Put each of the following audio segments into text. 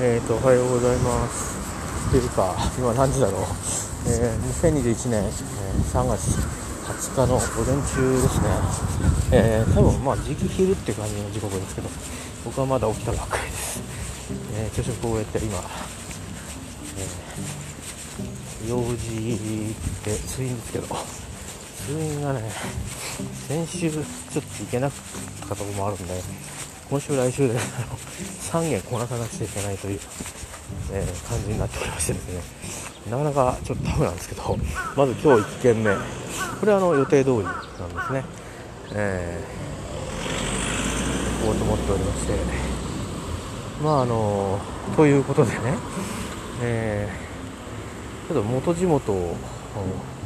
はい、えーと、おはようございます。というか、今何時だろう？えー、2021年、えー3月20日の午前中ですね。えー、多分まあ時期昼って感じの時刻ですけど、僕はまだ起きたばっかりです。えー、朝食を終えて今、えー、用事で通院ですけど、通院がね、先週ちょっと行けなかったところもあるんで、今週来週で3件 こなさなくちゃいけないという、えー感じになっておりましてですね。なかなかちょっとタフなんですけどまず今日1件目。これはあの予定通りなんですね。えー、行こうと思っておりまして。まああのということでね。えーちょっと元地元を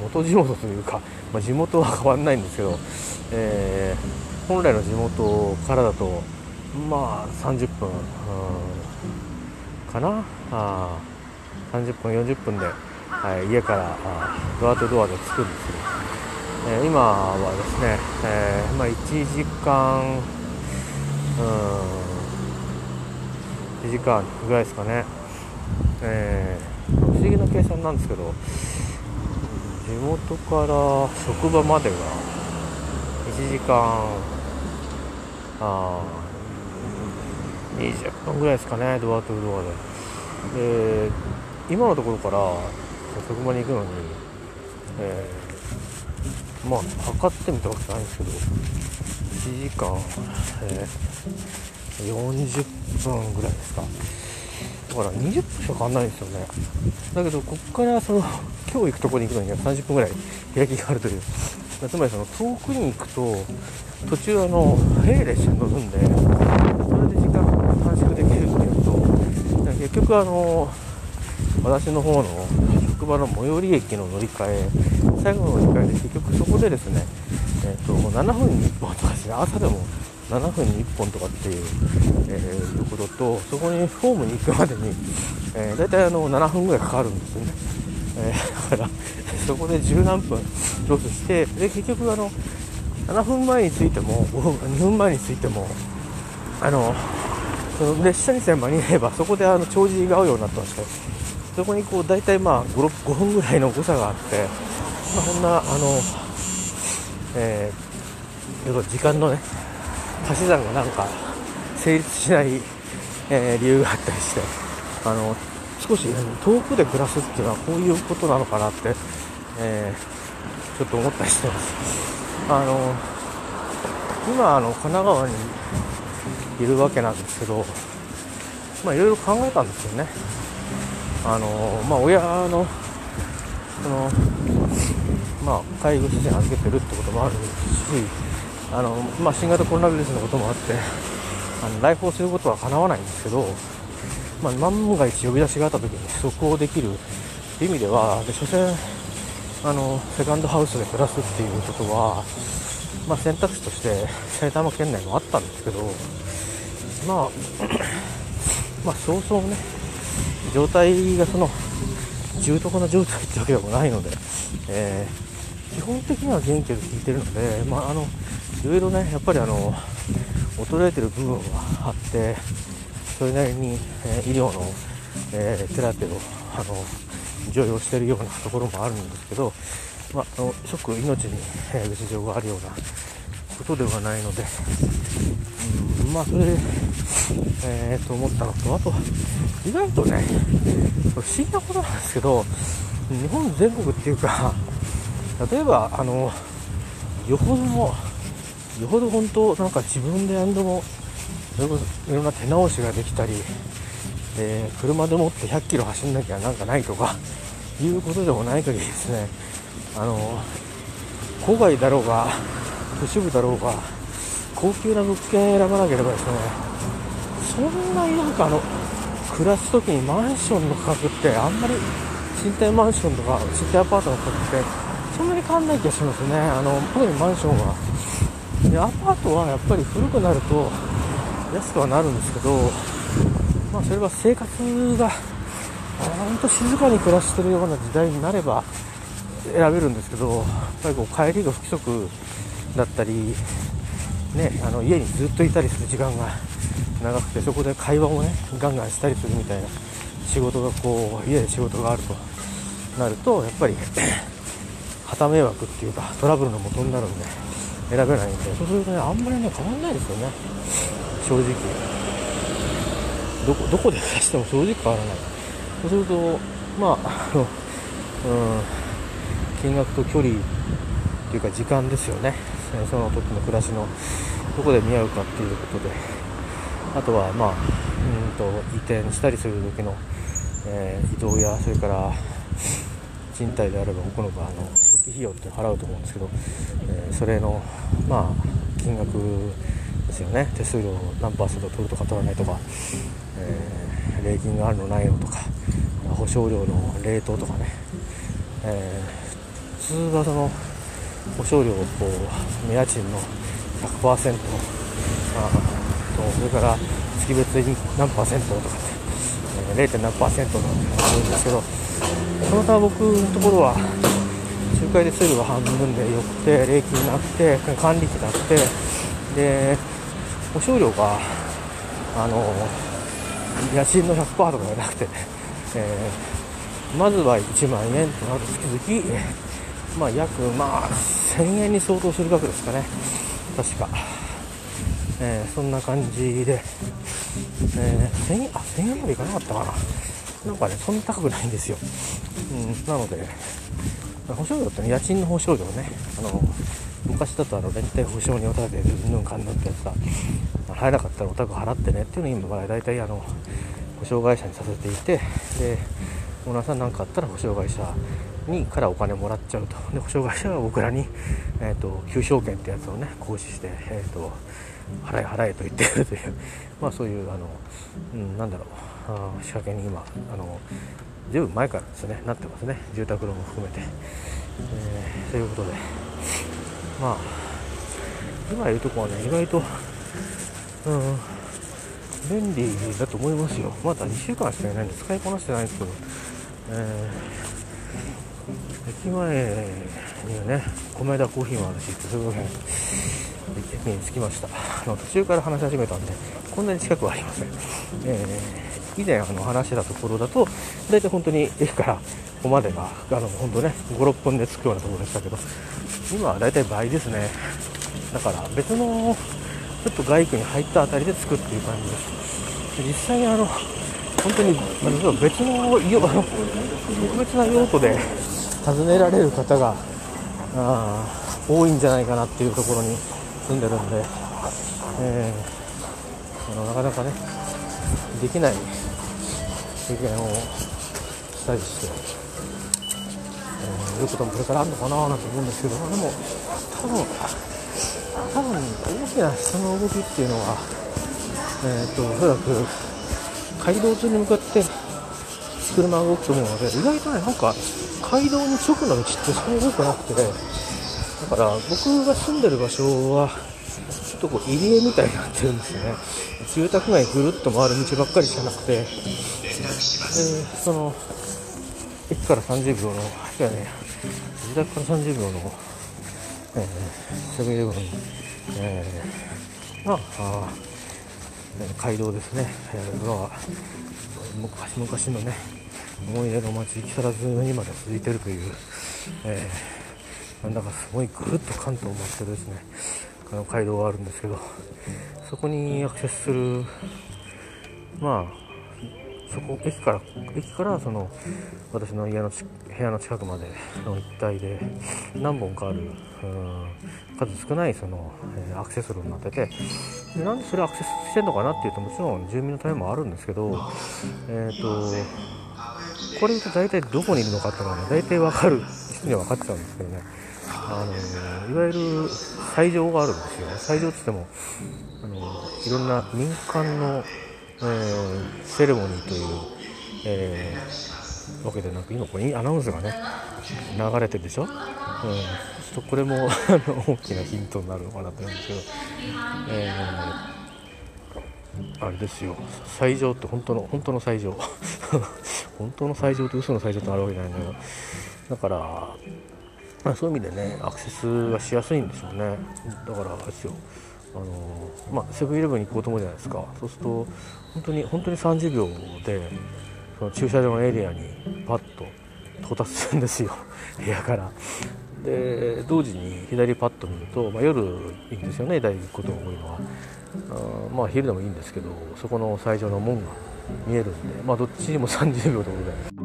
元地元というか、まあ、地元は変わんないんですけど、えー本来の地元からだとまあ30分、うん。かな？あ30分40分で、はい、家からあドアとドアで着くんですけど、えー今はですね、えーまあ、1時間うん。1時間ぐらいですかね、えー不思議な計算なんですけど地元から職場までが1時間あ。20分ぐらいですかねドアとドアで。で今のところから職場に行くのに、えーまあ測ってみたわけじゃないんですけど1時間、えー40分ぐらいですか。だから20分しか変わんないんですよね。だけどここからその今日行くところに行くのには30分ぐらい開きがあるという。つまりその遠くに行くと途中あの並列車に乗るんでそれで短縮できるっていうと結局あの私の方の職場の最寄り駅の乗り換え最後の乗り換えで結局そこでですね、えー、と7分に1本とかですね朝でも7分に1本とかっていう、えーところとそこにホームに行くまでに、えー、大体あの7分ぐらいかかるんですよね、えーだからそこで十何分ロスしてで結局あの7分前に着いても5分2分前に着いてもあのその列車にさえ間に合えばそこであの帳尻が合うようになってましてそこにこう大体まあ 5, 5分ぐらいの誤差があって、まあ、そんなあの、えー時間のね足し算がなんか成立しない、えー理由があったりしてあの少し遠くで暮らすっていうのはこういうことなのかなって、えーちょっと思ったりしてます。あの今あの神奈川にいるわけなんですけど、まあいろいろ考えたんですよね。あのまあ親のそのまあ介護施設に預けてるってこともあるし、あのまあ新型コロナウイルスのこともあって、あの来訪することは叶わないんですけど、まあ万が一呼び出しがあった時に即応できるっていう意味では、で所詮あのセカンドハウスで暮らすっていうことは、まあ、選択肢として埼玉県内もあったんですけど、まあ、まあ、そうそうね、状態がその重篤な状態ってわけでもないので、えー基本的には元気で聞いてるので、まあ、あのいろいろね、やっぱりあの衰えてる部分はあって、それなりに、えー医療の、えーテラピをあの常用しているようなところもあるんですけど、まあ、あの即命に、えー別状があるようなことではないので、うん、まあそれで、えーと思ったのと、あと、意外とね、不思議なことなんですけど、日本全国っていうか、例えば、あの、よほども、よほど本当、なんか自分で何度も、いろんな手直しができたり、で車でもって100キロ走んなきゃなんかないとかいうことでもない限りですねあの郊外だろうが都市部だろうが高級な物件選ばなければですねそんなになんかあの暮らす時にマンションの価格ってあんまり賃貸マンションとか賃貸アパートの価格ってそんなに変わんない気がしますね。あの特にマンションはでアパートはやっぱり古くなると安くはなるんですけどまあ、それは生活が本当静かに暮らしてるような時代になれば選べるんですけど、やっぱりこう帰りが不規則だったり、ね、あの家にずっといたりする時間が長くてそこで会話もねガンガンしたりするみたいな仕事がこう家で仕事があるとなるとやっぱり 旗迷惑っていうかトラブルの元になるんで選べないんでそうするとねあんまりね変わんないですよね。正直。どこどこで出しても正直変わらない。そうするとまああのうん金額と距離っていうか時間ですよね。その時の暮らしのどこで見合うかっていうことで。あとはまあうんと移転したりする時の、えー、移動やそれから賃貸であれば僕の場合の初期費用って払うと思うんですけど、えー、それのまあ金額ですよね。手数料何パーセント取るとか取らないとか、えー、礼金があるのないのとか保証料の冷凍とかね、えー、普通はその保証料をこう家賃の100%、あ、とそれから月別に何パーセントとかって、えー、0. 何パーセントなんて言うんですけどその他僕のところは仲介手数料が半分でよくて礼金なくて管理費なくてで保証料があの家賃の100%とかじゃなくて、えー、まずは1万円となると月々、まあ、約、まあ、1000円に相当する額ですかね確か、えー、そんな感じで、えー、1000円あ1000円までいかなかったかな。なんかねそんな高くないんですよ、うん、なので保証料ってね家賃の保証料ね。あの昔だとあの連帯保証人を立ててうんぬんかんぬんってやつが入らなかったらお宅払ってねっていうのを今大体あの保証会社にさせていてでオーナーさん何かあったら保証会社にからお金もらっちゃうと。で保証会社が僕らに、えーと、求償権ってやつをね行使して、えーと、払え払えと言ってるという。まあそういうあの、うん、なんだろう。あ仕掛けに今あのずいぶん前からですねなってますね。住宅ローンも含めて、えー、ということで。まあ今言うとこはね意外とうん便利だと思いますよ。まだ2週間しかいないんで使いこなしてないんですけど、えー、駅前にはね米田コーヒーもあるしすごい駅に着きました。あの途中から話し始めたんでこんなに近くはありません、えー以前あの話したところだと大体本当に駅からここまでがあの本当ね56分で着くようなところでしたけど今は大体倍ですね。だから別のちょっと外区に入った辺りで着くっていう感じです。実際にあの本当に、まあ、別のあの特別な用途で訪ねられる方があ多いんじゃないかなっていうところに住んでるんで、えー、あのなかなかねできない経験をしたりして、えー、いうこともこれからあるのかななんて思うんですけどでも多分多分大きな人の動きっていうのは、えーと、おそらく街道上に向かって車が動くと思うので意外とねなんか街道に直の道ってそんなに多くなくてだから僕が住んでる場所はちょっとこう入り江みたいになってるんですね。住宅街ぐるっと回る道ばっかりしかなくて。でその駅から30秒のいやね自宅から30秒の、えー、セブンイレブン、えー、まあ街道ですね、えー、は昔昔のね思い出の街木更津にまで続いているという、えー、なんだかすごいぐるっと関東を回ってるですね。あの街道があるんですけどそこにアクセスするまあそこ駅から駅からその私の家の部屋の近くまでの一帯で何本かある数少ないその、えー、アクセス路になっててでなんでそれアクセスしてんのかなっていうともちろん住民のためもあるんですけど、えーと、これ大体どこにいるのかっていうのは、ね、大体分かる人には分かっちゃうんですけどね。あのいわゆる斎場があるんですよ。斎場って言ってもあのいろんな民間のえー、セレモニーという、えー、わけでなく今これアナウンスがね流れてるでしょ、うん、ちょっとこれも大きなヒントになるのかなと思うんですけど、えー、あれですよ。最上って本当の本当の最上。本当の最上と嘘の最上ってあるわけじゃないんだけどだから、まあ、そういう意味でねアクセスがしやすいんでしょうね。だからあれですよ。あのまあ、セブンイレブンに行こうと思うじゃないですか。そうすると本当に本当に30秒でその駐車場のエリアにパッと到達するんですよ。部屋から。で同時に左パッと見ると、まあ、夜いいんですよね大行くことが多いのは。あまあ昼でもいいんですけどそこの最上の門が見えるんで、まあ、どっちにも30秒ということで。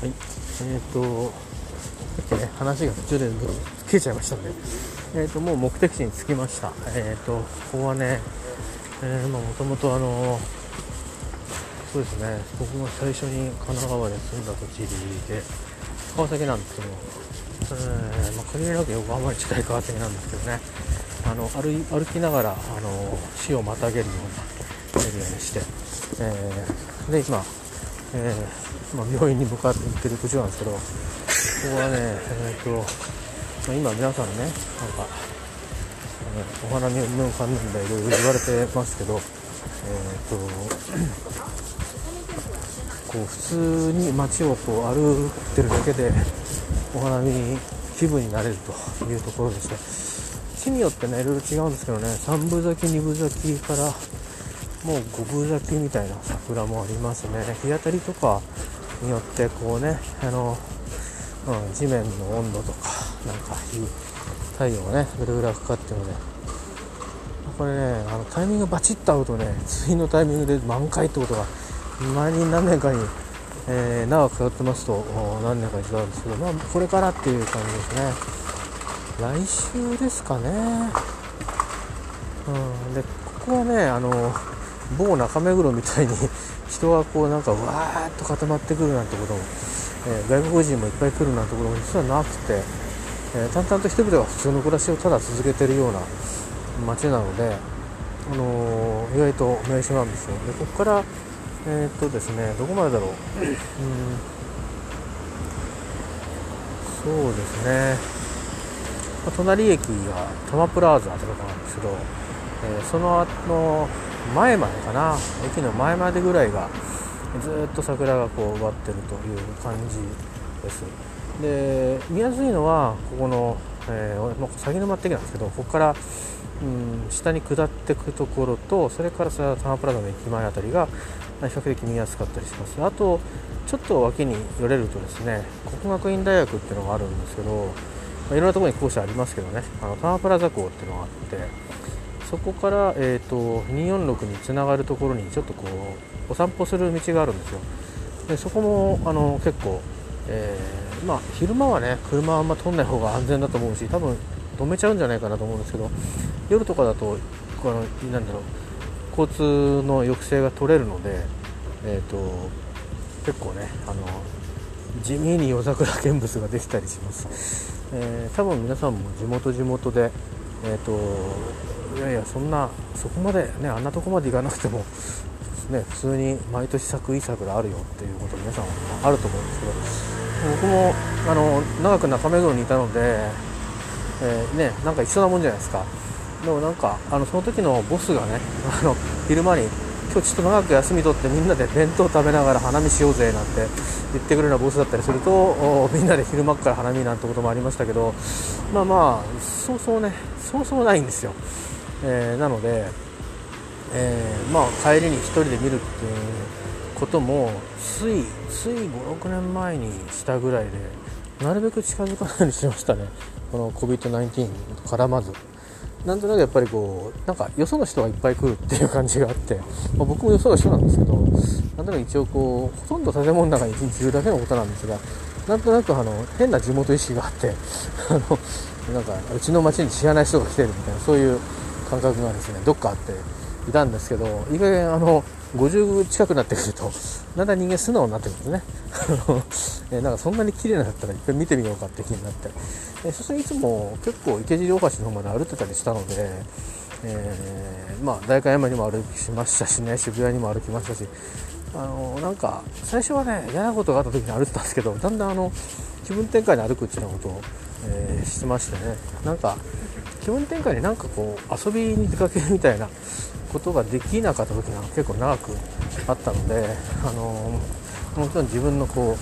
はいえーと、さっきね話が途中で消えちゃいましたんで、えーと、もう目的地に着きました、えーと、ここはね、えー、まあ、もともとあのそうですね僕が最初に神奈川で住んだ土地で川崎なんですけど、えー、まあ、限りなく横浜に近い川崎なんですけどね。あの歩歩きながらあの死をまたげるようなエリアにして、えー、で今、えー、まあ、病院に向かって行ってる途中なんですけどここはね、えーとまあ、今皆さんねなんか、えー、お花見の関連でいろいろ言われてますけど、えーとこう普通に街をこう歩ってるだけでお花見気分になれるというところですね。木によってねいろいろ違うんですけどね。3分咲き2分咲きからもう5分咲きみたいな桜もありますね。日当たりとかによってこうねあの、うん、地面の温度とかなんかいい太陽がねぐるぐるかかってるのでこれねあのタイミングバチッと合うとね次のタイミングで満開ってことが前に何年かに、えー、長く通ってますと何年か一度あるんですけど、まあ、これからっていう感じですね。来週ですかね、うん、でここはねあの某中目黒みたいに 人がこうなんかわーっと固まってくるなんてことも、えー、外国人もいっぱい来るなんてことも実はなくて、えー、淡々と人々が普通の暮らしをただ続けてるような街なので、あのー、意外と名所なんですよ。でここからえー、っとですねどこまでだろう、うん、そうですね、まあ、隣駅が多摩プラザってとこなんですけど、えー、そのの前までかな？駅の前までぐらいがずっと桜がこう植わってるという感じです。で見やすいのはここの、えー、鷺沼って駅なんですけどここからうん、下に下っていくところとそれからさタマプラザの駅前あたりが比較的見やすかったりします。あとちょっと脇に寄れるとですね国学院大学っていうのがあるんですけど、まあ、いろんなところに校舎ありますけどねあのタマプラザ校っていうのがあってそこから、えーと、246につながるところにちょっとこうお散歩する道があるんですよ。でそこもあの結構、えー、まあ、昼間はね車はあんま通んない方が安全だと思うし多分止めちゃうんじゃないかなと思うんですけど夜とかだとこのなんだろう交通の抑制が取れるので、えーと、結構ねあの地味に夜桜見物ができたりします、えー、多分皆さんも地元地元でえっ、ー、といやいやそんなそこまでねあんなとこまで行かなくてもね普通に毎年咲くいい桜あるよっていうこと皆さんあると思うんですけど僕もあの長く中目黒にいたので、えー、ねなんか一緒なもんじゃないですか。でもなんかあのその時のボスがね あの昼間に今日ちょっと長く休み取ってみんなで弁当食べながら花見しようぜなんて言ってくるようなボスだったりするとみんなで昼間から花見なんてこともありましたけどまあまあそうそうねそうそうないんですよ、えー、なので、えー、まあ帰りに1人で見るっていうこともついつい56年前にしたぐらいでなるべく近づかないようにしましたねこの COVID-19 からまず。なんとなくやっぱりこうなんかよその人がいっぱい来るっていう感じがあって、まあ、僕もよその人なんですけどなんとなく一応こうほとんど建物の中に一日いるだけのことなんですがなんとなくあの変な地元意識があってあのなんかうちの町に知らない人が来てるみたいなそういう感覚がですねどっかあっていたんですけど意外にあの50近くなってくるとだんだん人間素直になってくるんですね。えなんかそんなに綺麗なだったらいっぺん見てみようかって気になって。えそしていつも結構池尻大橋の方まで歩いてたりしたので、えー、まあ代官山にも歩きましたしね渋谷にも歩きましたしあのなんか最初はね嫌なことがあった時に歩いてたんですけどだんだんあの気分転換に歩くっていうようなことを、えー、してましてね。なんか気分転換になんかこう遊びに出かけるみたいなことができなかった時が結構長くあったので、あのもちろん自分のこ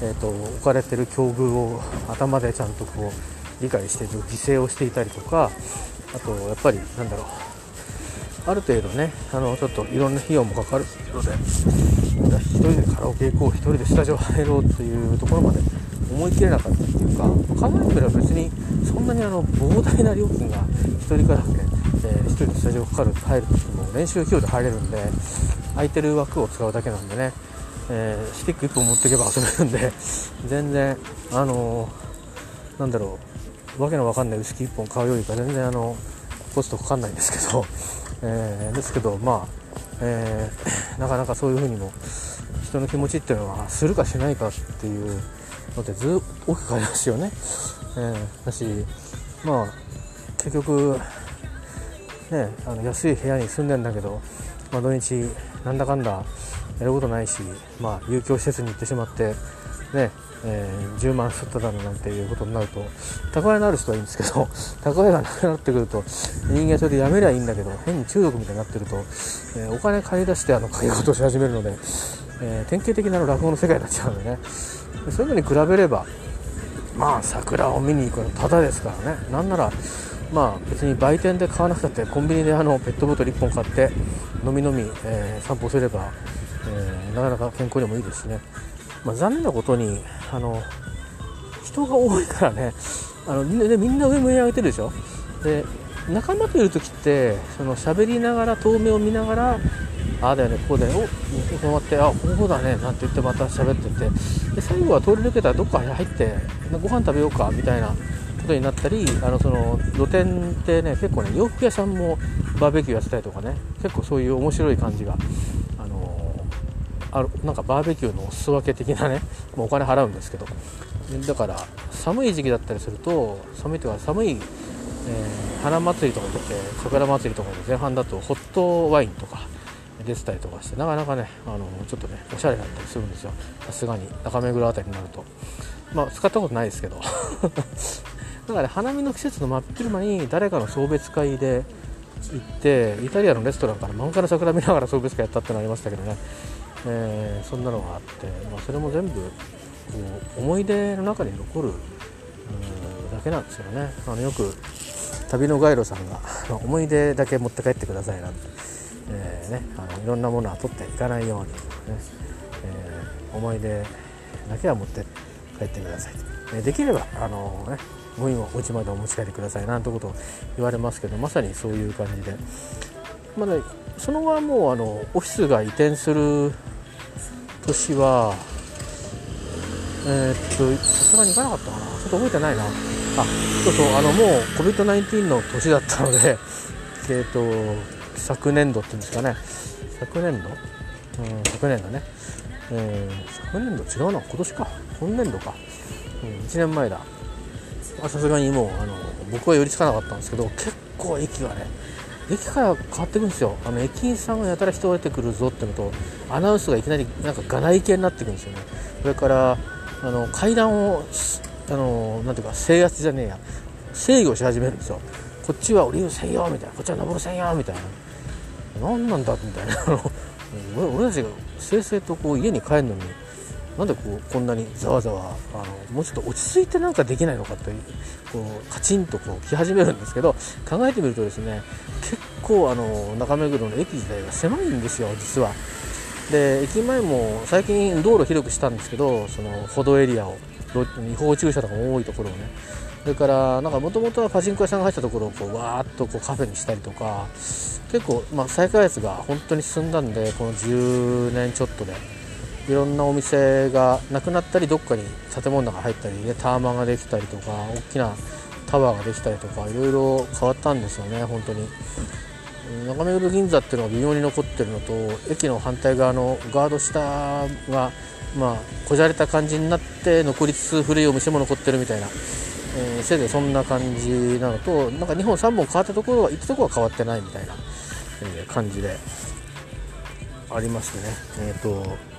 う、えーと、置かれてる境遇を頭でちゃんとこう理解して犠牲をしていたりとかあとやっぱりなんだろうある程度ねあのちょっといろんな費用もかかる。ので1人でカラオケ行こう1人でスタジオ入ろうっていうところまで思い切れなかったっていうか考えてみれば別にそんなにあの膨大な料金が1人からね、え、1人でスタジオかかる入る時も練習費用で入れるんで空いてる枠を使うだけなんでね、えー、スティック1本持っていけば遊べるんで全然あのー、なんだろうわけのわかんないウイスキー1本買うよりか全然あのコストかかんないんですけど、えー、ですけどまあ、え、なかなかそういう風にも人の気持ちっていうのはするかしないかっていうのってずっと大きく変わりますよね、えー、だしまあ結局ねあの安い部屋に住んでんだけど、まあ、土日なんだかんだやることないし、まあ、有教施設に行ってしまってねえー、10万吸っただろうなんていうことになると蓄えのある人はいいんですけど 蓄えがなくなってくると人間それでやめりゃいいんだけど変に中毒みたいになってると、えー、お金借り出してあの買い事をし始めるので、えー、典型的な落語の世界になっちゃうのでね。そういうのに比べればまあ桜を見に行くのただですからね。なんならまあ別に売店で買わなくたってコンビニであのペットボトル1本買って飲み飲み、えー、散歩すれば、えー、なかなか健康にもいいですしね、まあ、残念なことにあの人が多いからね。あのみんなみんな上向い上げてるでしょ。で仲間といる時ってその喋りながら遠目を見ながらああだよねこうだよねお止まってあこうだねなんて言ってまた喋ってて。で最後は通り抜けたらどっか入ってご飯食べようかみたいなことになったりあのその露店ってね結構ね洋服屋さんもバーベキューやってたりとかね結構そういう面白い感じがあのあるなんかバーベキューのお裾分け的なねもうお金払うんですけど。だから寒い時期だったりすると寒いというか寒い、えー、花祭りとかで桜祭りとかの前半だとホットワインとか出てたりとかしてなかなかねあのちょっとねおしゃれだったりするんですよ。さすがに中目黒辺りになると。まあ使ったことないですけど。だから、花見の季節の真っ昼間に誰かの送別会で行ってイタリアのレストランから満開の桜見ながら送別会やったってのありましたけどね、えー、そんなのがあって、まあ、それも全部こう思い出の中に残るだけなんですよね。あのよく旅のガイドさんが思い出だけ持って帰ってくださいなんてえー、ね、あのいろんなものは取っていかないように、ねえー、思い出だけは持って帰ってください、えー、できればあの、ね、ゴミもお家までお持ち帰りくださいなんてことを言われますけどまさにそういう感じで、まだ、ね、その後はもうあのオフィスが移転する年はえー、っとさすがに行かなかったかなちょっと覚えてないな。あそうそうあのもう COVID-19 の年だったのでえ、っと昨年度っていうんですかね。昨年度、うん、昨年度ね、えー、昨年度違うな今年か。今年度か、うん、1年前ださすがにもうあの僕は寄りつかなかったんですけど結構駅がね駅から変わってくるんですよ。あの駅員さんがやたら人が出てくるぞってのとアナウンスがいきなりなんかがない系になってくるんですよね。それからあの階段をあのなんていうか制圧じゃねえや。制御し始めるんですよ。こっちは降りるせんよみたいな。こっちは登るせんよみたいな。何なんだみたいな。俺たちが正々とこう家に帰るのになんでこうこんなにざわざわあのもうちょっと落ち着いてなんかできないのかというこうカチンとこう来始めるんですけど考えてみるとですね結構あの中目黒の駅自体が狭いんですよ実は。で駅前も最近道路広くしたんですけどその歩道エリアを違法駐車とかも多いところをねそれからなんかもともとはパチンコ屋さんが入ったところをこうわーっとこうカフェにしたりとか結構、まあ、再開発が本当に進んだんでこの10年ちょっとでいろんなお店がなくなったりどっかに建物の中入ったりねタワマンができたりとか大きなタワーができたりとかいろいろ変わったんですよね本当に。中目黒銀座っていうのが微妙に残ってるのと駅の反対側のガード下がまあこじゃれた感じになって残りつつ古いお店も残ってるみたいなえー、せいぜいそんな感じなのとなんか2本3本変わったところは行ったところは変わってないみたいな、えー、感じでありましてね。えっ、ー、と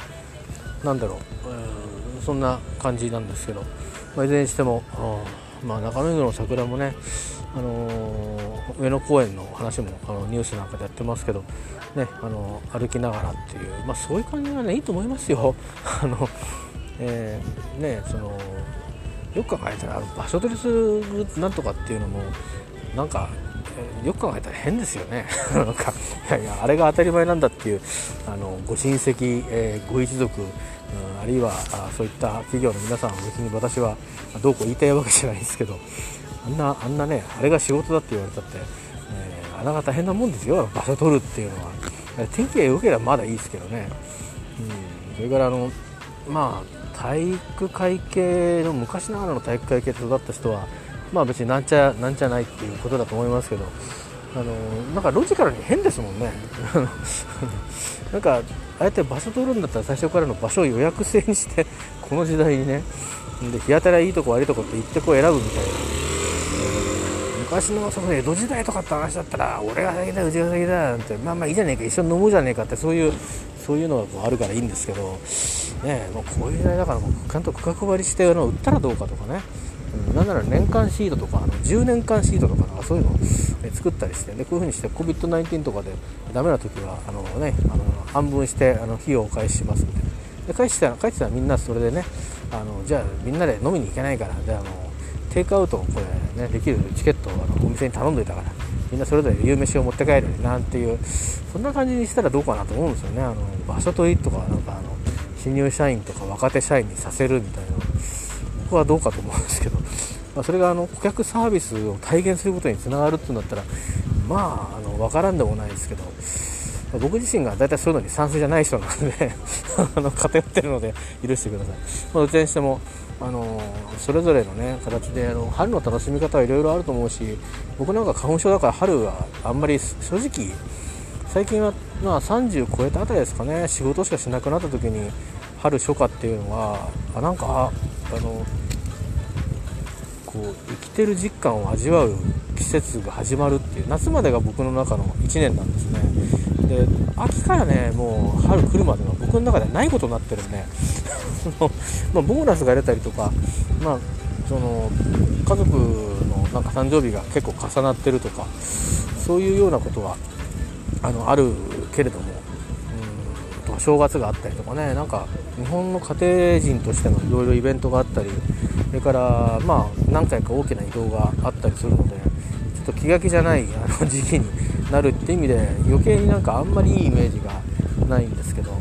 なんだろう、そんな感じなんですけど、まあ、いずれにしてもまあ、中目黒の桜もね、あのー、上野公園の話もあのニュースなんかでやってますけど、ねあのー、歩きながらっていう、まあ、そういう感じがねいいと思いますよ。あのえー、ねそのよく考えたら場所取りするなんとかっていうのもなんかよく考えたら変ですよね。なんかいやいやあれが当たり前なんだっていうあのご親戚、えー、ご一族、うん、あるいはあそういった企業の皆さんは別に私はどうこう言いたいわけじゃないですけどあんなあんなねあれが仕事だって言われたって、えー、あなが大変なもんですよ。場所取るっていうのは。天気が良ければまだいいですけどね、うん、それからあのまあ体育会系の昔ながらの体育会系で育った人はまあ別になんちゃなんちゃないっていうことだと思いますけどあのなんかロジカルに変ですもんね。なんかあえて場所取るんだったら最初からの場所を予約制にして この時代にねで日当たりいいとこ悪いとこって言ってこう選ぶみたいな。昔のその江戸時代とかって話だったら俺が先だうちが先だなんてまあまあいいじゃねえか一緒に飲もうじゃねえかってそういうそういうのがあるからいいんですけどねもうこういう時代だからもうちゃんと区画割りしてあの売ったらどうかとかね。なんなら年間シートとかあの10年間シートとかなんかそういうのを作ったりしてでこういう風にして COVID-19 とかでダメな時はあの、ね、あの半分してあの費用を返しますみたいな。で返して返したらみんなそれでねあのじゃあみんなで飲みに行けないからじゃあのテイクアウトこれ、ね、できるチケットをあのお店に頼んどいたからみんなそれぞれ夕飯を持って帰るなんていうそんな感じにしたらどうかなと思うんですよね。あの場所取りとかなんかあの新入社員とか若手社員にさせるみたいな。はどうかと思うんですけど、まあ、それがあの顧客サービスを体現することにつながるっていうんだったらまああの分からんでもないですけど僕自身が大体そういうのに賛成じゃない人なんで あの偏ってるので許してください、まあ、どちらにしてもあのそれぞれの、ね、形であの春の楽しみ方はいろいろあると思うし僕なんか花粉症だから春はあんまり正直最近は、まあ、30超えたあたりですかね仕事しかしなくなった時に春初夏っていうのはあなんかあのこう生きてる実感を味わう季節が始まるっていう夏までが僕の中の1年なんですね。で秋からねもう春来るまでは僕の中ではないことになってるんで まあ、ボーナスが出たりとか、まあ、その家族のなんか誕生日が結構重なってるとかそういうようなことはあのあるけれども、正月があったりとかねなんか日本の家庭人としてのいろいろイベントがあったりそれからまあ何回か大きな移動があったりするのでちょっと気が気じゃないあの 時期になるって意味で余計になんかあんまりいいイメージがないんですけど、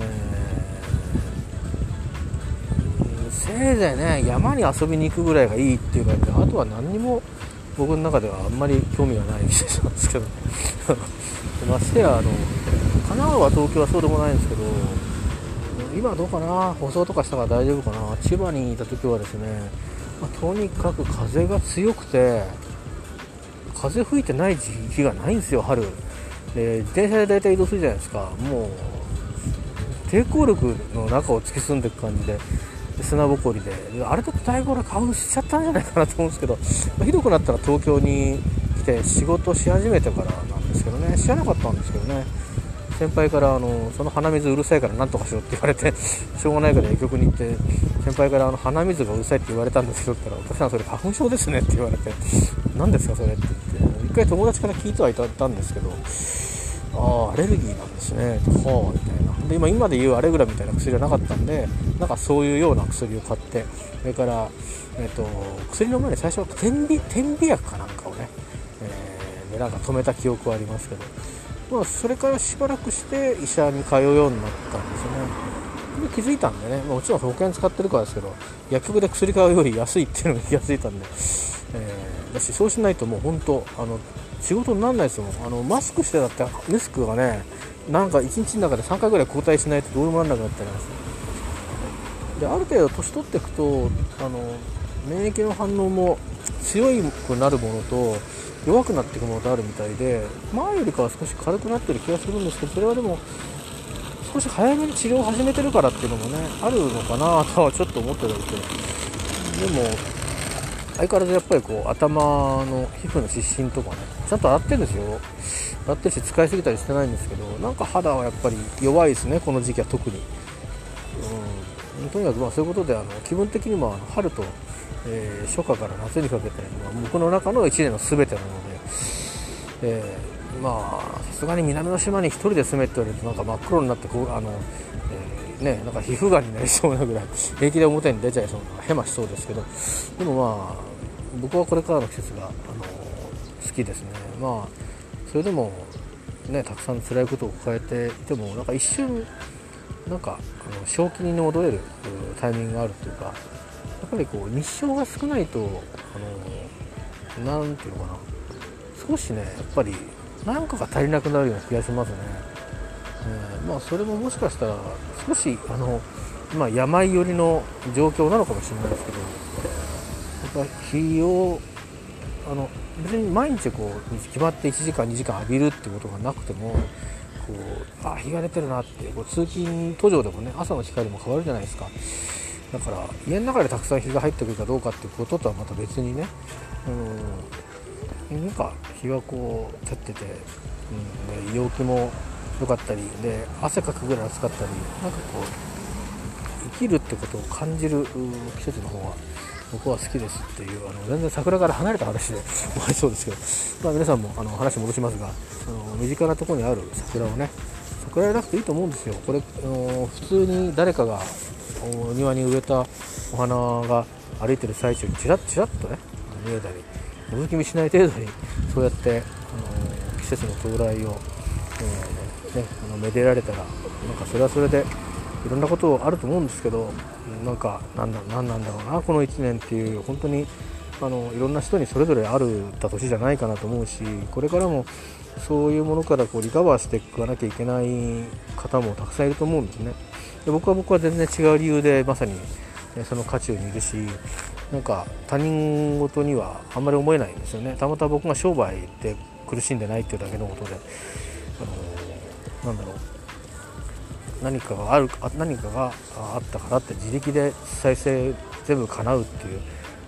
えー、せいぜいね山に遊びに行くぐらいがいいっていう感じであとは何にも僕の中ではあんまり興味がない季節なんですけど。ましてやあの神奈川東京はそうでもないんですけど今どうかな？舗装とかしたから大丈夫かな？千葉にいた時はですね、まあ、とにかく風が強くて風吹いてない時期がないんですよ春。で自転車で大体移動するじゃないですか。もう抵抗力の中を突き進んでいく感じで。砂ぼこりで。あれだとだいぶ俺花粉しちゃったんじゃないかなと思うんですけど、ま、ひどくなったら東京に来て仕事し始めてからなんですけどね。知らなかったんですけどね。先輩からあのその鼻水うるさいからなんとかしろって言われて しょうがないから薬局に行って先輩からあの鼻水がうるさいって言われたんですけどって言ったら「お客さんそれ花粉症ですね」って言われて「何ですかそれ」って言って一回友達から聞いてはいたんですけど「ああアレルギーなんですね」はあみたいな。で今今で言うアレグラみたいな薬はなかったんでなんかそういうような薬を買ってそれから、えーと、薬の前に最初は点鼻点鼻薬かなんかをね、えー、でなんか止めた記憶はありますけどまあ、それからしばらくして医者に通うようになったんですよね。で気づいたんでね、まあ、もちろん保険使ってるからですけど薬局で薬買うより安いっていうのに気が付いたんで、えー、だしそうしないともう本当あの仕事にならないですもん。あのマスクしてだってマスクがねなんか1日の中で3回ぐらい交代しないとどうにもならなくなったりますである程度年取っていくとあの免疫の反応も強くなるものと弱くなっていくものとあるみたいで前よりかは少し軽くなってる気がするんですけどそれはでも少し早めに治療を始めてるからっていうのもねあるのかなとはちょっと思ってたりして。でも相変わらずやっぱりこう頭の皮膚の湿疹とかねちゃんと洗ってるんですよ。洗ってるし使いすぎたりしてないんですけどなんか肌はやっぱり弱いですねこの時期は特に、うん、とにかくまあそういうことであの気分的にも春とえー、初夏から夏にかけて、まあ、僕の中の1年の全てなので、えー、まあさすがに南の島に1人で住めって言われるとなんか真っ黒になってこうあの、えねなんか皮膚がんになりそうなぐらい平気で表に出ちゃいそうなヘマしそうですけど。でもまあ僕はこれからの季節が、あの好きですね。まあそれでもねたくさん辛いことを抱えていてもなんか一瞬なんかあの正気に戻れるタイミングがあるというかやっぱりこう日照が少ないとあのなんていうのかな。少しねやっぱり何かが足りなくなるような気がしますね、えー、まあそれももしかしたら少しあの、まあ、病寄りの状況なのかもしれないですけどやっぱ日をあの別に毎日こう決まって1時間2時間浴びるってことがなくてもこうあ日が出てるなってこう通勤途上でもね朝の光も変わるじゃないですか。だから家の中でたくさん日が入ってくるかどうかっていうこととはまた別にね、うん、なんか日がこう照ってて、うん、で陽気も良かったりで汗かくぐらい暑かったりなんかこう生きるってことを感じる季節の方が僕は好きですっていうあの全然桜から離れた話で終わりそうですけど、まあ、皆さんもあの話戻しますがあの身近なところにある桜をね桜じゃなくていいと思うんですよ。これあの普通に誰かがお庭に植えたお花が歩いてる最中にちらっちらっとね見えたり覗き見しない程度にそうやってあの季節の到来を、えー、ね、あのめでられたらなんかそれはそれでいろんなことあると思うんですけどなんかなんだ何なんだろうなこの1年っていう本当にあのいろんな人にそれぞれあるた年じゃないかなと思うしこれからもそういうものからこうリカバーしていかなきゃいけない方もたくさんいると思うんですね。で僕は僕は全然違う理由でまさにその渦中にいるしなんか他人事にはあんまり思えないんですよね。たまたま僕が商売で苦しんでないっていうだけのことであのなんだろう。何かがある何かがあったからって自力で再生全部叶うっていう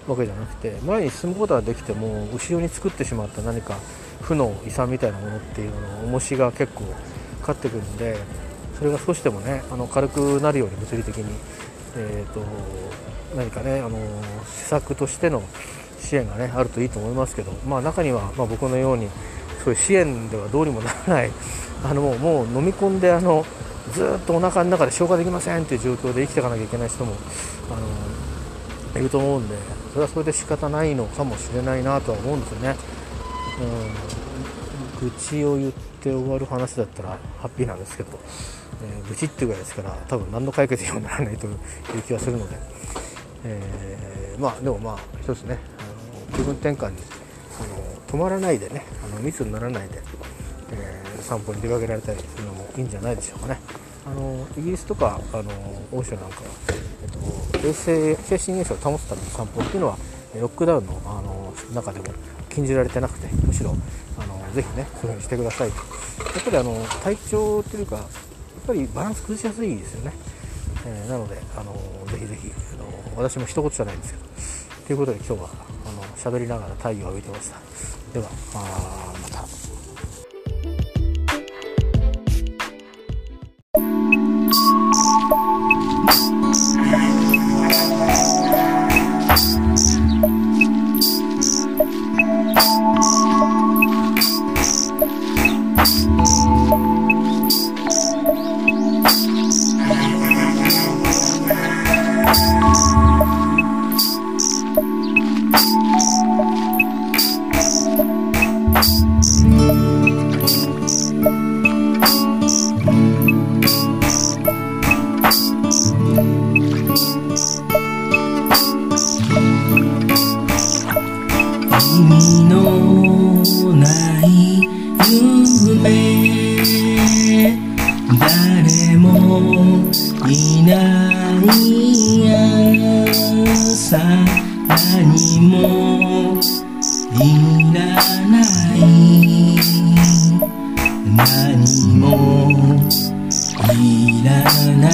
わけじゃなくて前に進むことはできても後ろに作ってしまった何か負の遺産みたいなものっていうのの重しが結構かかってくるんでそれが少しでもねあの軽くなるように物理的に、えーと、何かねあの施策としての支援がねあるといいと思いますけど、まあ、中には、まあ、僕のようにそういう支援ではどうにもならない。あのもう飲み込んであのずっとお腹の中で消化できませんっていう状況で生きていかなきゃいけない人もあのいると思うんでそれはそれで仕方ないのかもしれないなとは思うんですよね、うん、愚痴を言って終わる話だったらハッピーなんですけど、えー、愚痴っていうぐらいですから多分何の解決にもならないという気がするので、えー、まあでもまあ一つね。あの気分転換にあの止まらないでねあの密にならないで、えー、散歩に出かけられたりするのもいいんじゃないでしょうかね。あのイギリスとかあの欧州なんかは、えっと、衛生精神衛生を保つための散歩っていうのはロックダウンのあの中でも禁じられてなくてむしろあのぜひねそういうふうにしてくださいと。やっぱりあの体調というかやっぱりバランス崩しやすいですよね、えー、なのであのぜひぜひあの私も一言じゃないんですけど。ということで今日はあの喋りながら太陽を浴びてました。では何もいらない何もいらない